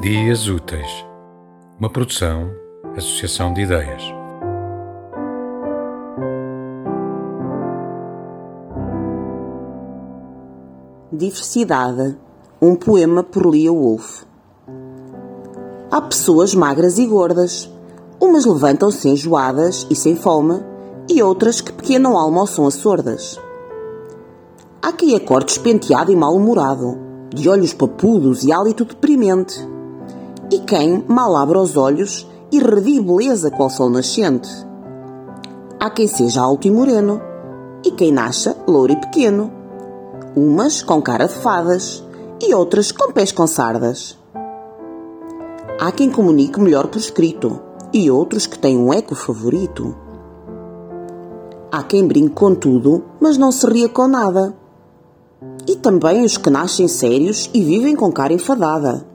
Dias Úteis, uma produção, associação de ideias. Diversidade, um poema por Lia Wolf. Há pessoas magras e gordas. Umas levantam-se enjoadas e sem fome, e outras que pequeno almoçam a sordas. Há quem acorde espenteado e mal-humorado, de olhos papudos e hálito deprimente e quem mal abre os olhos e revive beleza qual sol nascente. Há quem seja alto e moreno, e quem nasça louro e pequeno. Umas com cara de fadas, e outras com pés com sardas. Há quem comunique melhor por escrito, e outros que têm um eco favorito. Há quem brinque com tudo, mas não se ria com nada. E também os que nascem sérios e vivem com cara enfadada.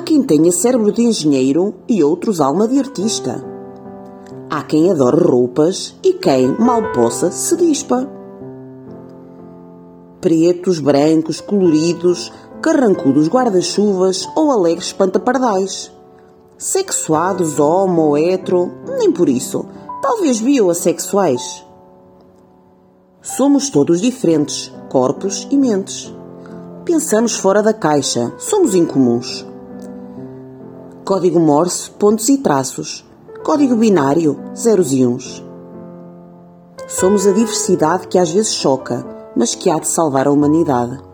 Há quem tenha cérebro de engenheiro e outros alma de artista. Há quem adore roupas e quem, mal possa, se dispa. Pretos, brancos, coloridos, carrancudos guarda-chuvas ou alegres espantapardais. Sexuados, homo ou hetero, nem por isso, talvez bioassexuais. Somos todos diferentes, corpos e mentes. Pensamos fora da caixa, somos incomuns. Código Morse, pontos e traços. Código binário, zeros e uns. Somos a diversidade que às vezes choca, mas que há de salvar a humanidade.